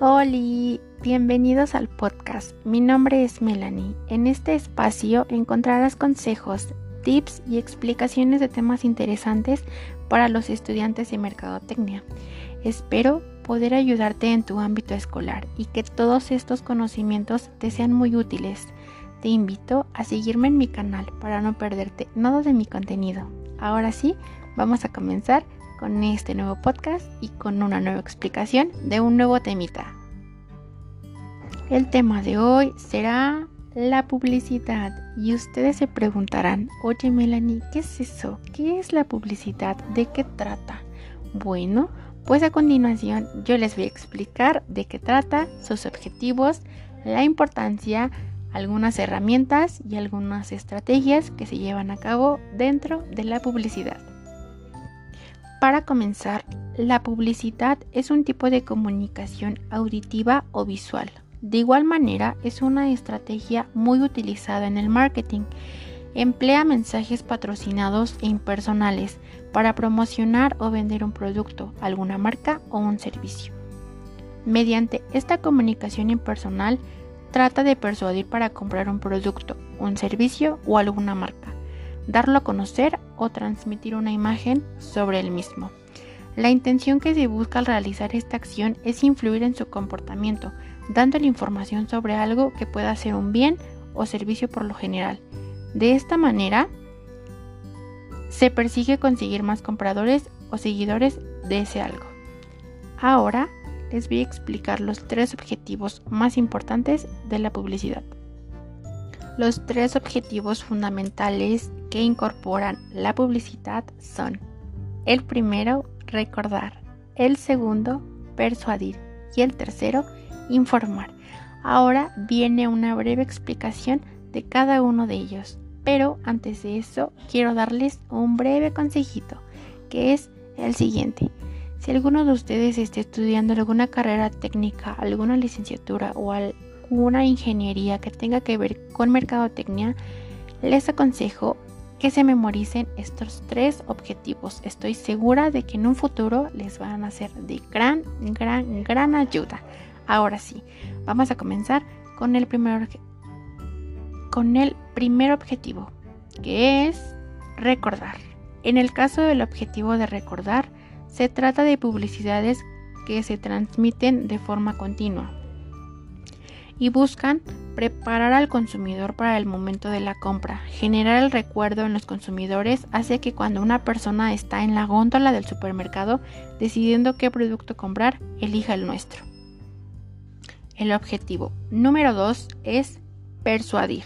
Hola, bienvenidos al podcast. Mi nombre es Melanie. En este espacio encontrarás consejos, tips y explicaciones de temas interesantes para los estudiantes de mercadotecnia. Espero poder ayudarte en tu ámbito escolar y que todos estos conocimientos te sean muy útiles. Te invito a seguirme en mi canal para no perderte nada de mi contenido. Ahora sí, vamos a comenzar con este nuevo podcast y con una nueva explicación de un nuevo temita. El tema de hoy será la publicidad y ustedes se preguntarán, oye Melanie, ¿qué es eso? ¿Qué es la publicidad? ¿De qué trata? Bueno, pues a continuación yo les voy a explicar de qué trata, sus objetivos, la importancia, algunas herramientas y algunas estrategias que se llevan a cabo dentro de la publicidad. Para comenzar, la publicidad es un tipo de comunicación auditiva o visual. De igual manera, es una estrategia muy utilizada en el marketing. Emplea mensajes patrocinados e impersonales para promocionar o vender un producto, alguna marca o un servicio. Mediante esta comunicación impersonal, trata de persuadir para comprar un producto, un servicio o alguna marca darlo a conocer o transmitir una imagen sobre el mismo. La intención que se busca al realizar esta acción es influir en su comportamiento, dándole información sobre algo que pueda ser un bien o servicio por lo general. De esta manera, se persigue conseguir más compradores o seguidores de ese algo. Ahora les voy a explicar los tres objetivos más importantes de la publicidad. Los tres objetivos fundamentales que incorporan la publicidad son el primero, recordar, el segundo, persuadir y el tercero, informar. Ahora viene una breve explicación de cada uno de ellos, pero antes de eso quiero darles un breve consejito, que es el siguiente. Si alguno de ustedes está estudiando alguna carrera técnica, alguna licenciatura o al una ingeniería que tenga que ver con mercadotecnia, les aconsejo que se memoricen estos tres objetivos. Estoy segura de que en un futuro les van a ser de gran, gran, gran ayuda. Ahora sí, vamos a comenzar con el primer, con el primer objetivo, que es recordar. En el caso del objetivo de recordar, se trata de publicidades que se transmiten de forma continua, y buscan preparar al consumidor para el momento de la compra. Generar el recuerdo en los consumidores hace que cuando una persona está en la góndola del supermercado decidiendo qué producto comprar, elija el nuestro. El objetivo número 2 es persuadir.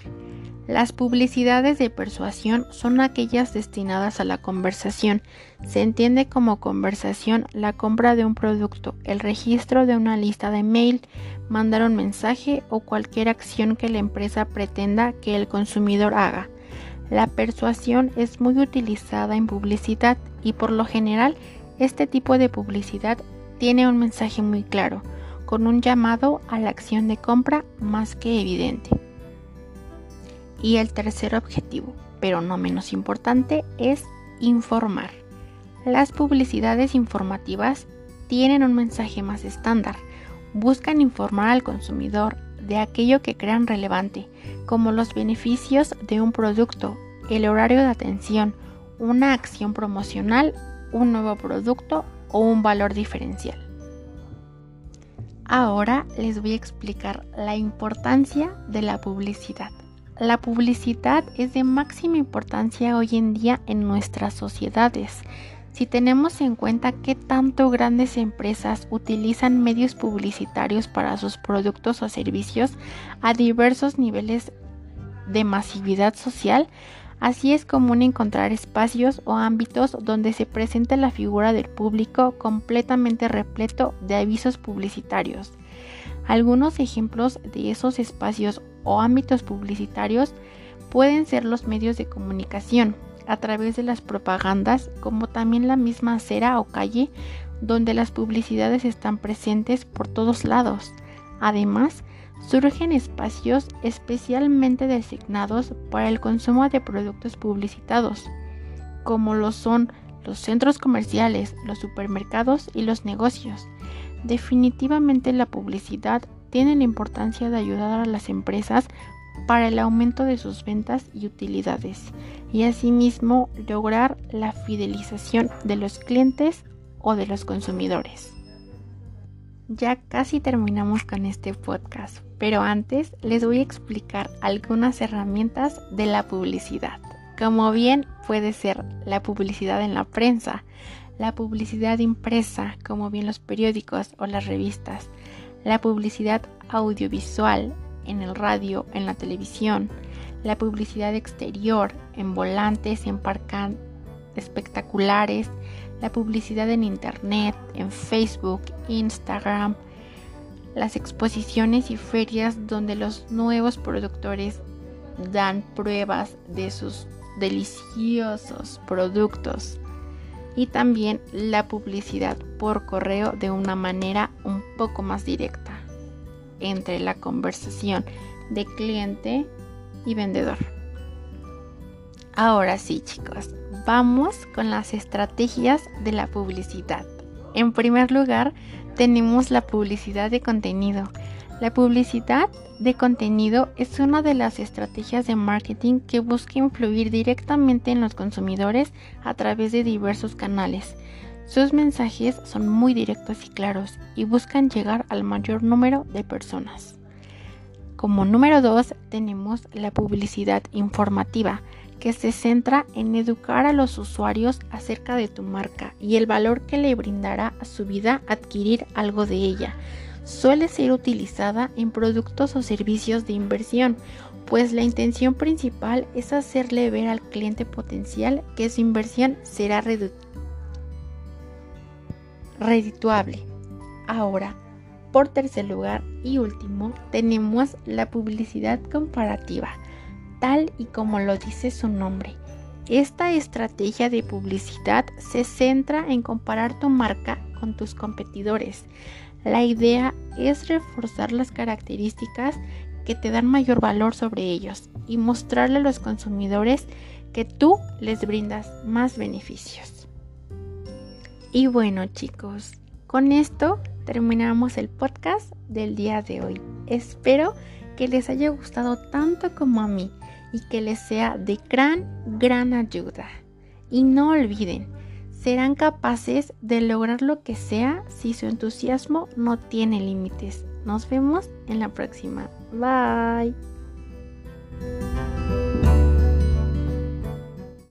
Las publicidades de persuasión son aquellas destinadas a la conversación. Se entiende como conversación la compra de un producto, el registro de una lista de mail, mandar un mensaje o cualquier acción que la empresa pretenda que el consumidor haga. La persuasión es muy utilizada en publicidad y por lo general este tipo de publicidad tiene un mensaje muy claro, con un llamado a la acción de compra más que evidente. Y el tercer objetivo, pero no menos importante, es informar. Las publicidades informativas tienen un mensaje más estándar. Buscan informar al consumidor de aquello que crean relevante, como los beneficios de un producto, el horario de atención, una acción promocional, un nuevo producto o un valor diferencial. Ahora les voy a explicar la importancia de la publicidad. La publicidad es de máxima importancia hoy en día en nuestras sociedades. Si tenemos en cuenta que tanto grandes empresas utilizan medios publicitarios para sus productos o servicios a diversos niveles de masividad social, así es común encontrar espacios o ámbitos donde se presenta la figura del público completamente repleto de avisos publicitarios. Algunos ejemplos de esos espacios o ámbitos publicitarios pueden ser los medios de comunicación a través de las propagandas, como también la misma acera o calle donde las publicidades están presentes por todos lados. Además, surgen espacios especialmente designados para el consumo de productos publicitados, como lo son los centros comerciales, los supermercados y los negocios. Definitivamente la publicidad tiene la importancia de ayudar a las empresas para el aumento de sus ventas y utilidades y asimismo lograr la fidelización de los clientes o de los consumidores. Ya casi terminamos con este podcast, pero antes les voy a explicar algunas herramientas de la publicidad. Como bien puede ser la publicidad en la prensa, la publicidad impresa, como bien los periódicos o las revistas, la publicidad audiovisual en el radio, en la televisión, la publicidad exterior en volantes, en parcan espectaculares, la publicidad en internet, en Facebook, Instagram, las exposiciones y ferias donde los nuevos productores dan pruebas de sus deliciosos productos y también la publicidad por correo de una manera un poco más directa entre la conversación de cliente y vendedor. Ahora sí chicos, vamos con las estrategias de la publicidad. En primer lugar, tenemos la publicidad de contenido. La publicidad de contenido es una de las estrategias de marketing que busca influir directamente en los consumidores a través de diversos canales. Sus mensajes son muy directos y claros y buscan llegar al mayor número de personas. Como número 2 tenemos la publicidad informativa, que se centra en educar a los usuarios acerca de tu marca y el valor que le brindará a su vida adquirir algo de ella. Suele ser utilizada en productos o servicios de inversión, pues la intención principal es hacerle ver al cliente potencial que su inversión será redituable. Ahora, por tercer lugar y último, tenemos la publicidad comparativa tal y como lo dice su nombre. Esta estrategia de publicidad se centra en comparar tu marca con tus competidores. La idea es reforzar las características que te dan mayor valor sobre ellos y mostrarle a los consumidores que tú les brindas más beneficios. Y bueno chicos, con esto terminamos el podcast del día de hoy. Espero que les haya gustado tanto como a mí y que les sea de gran, gran ayuda. Y no olviden, serán capaces de lograr lo que sea si su entusiasmo no tiene límites. Nos vemos en la próxima. Bye.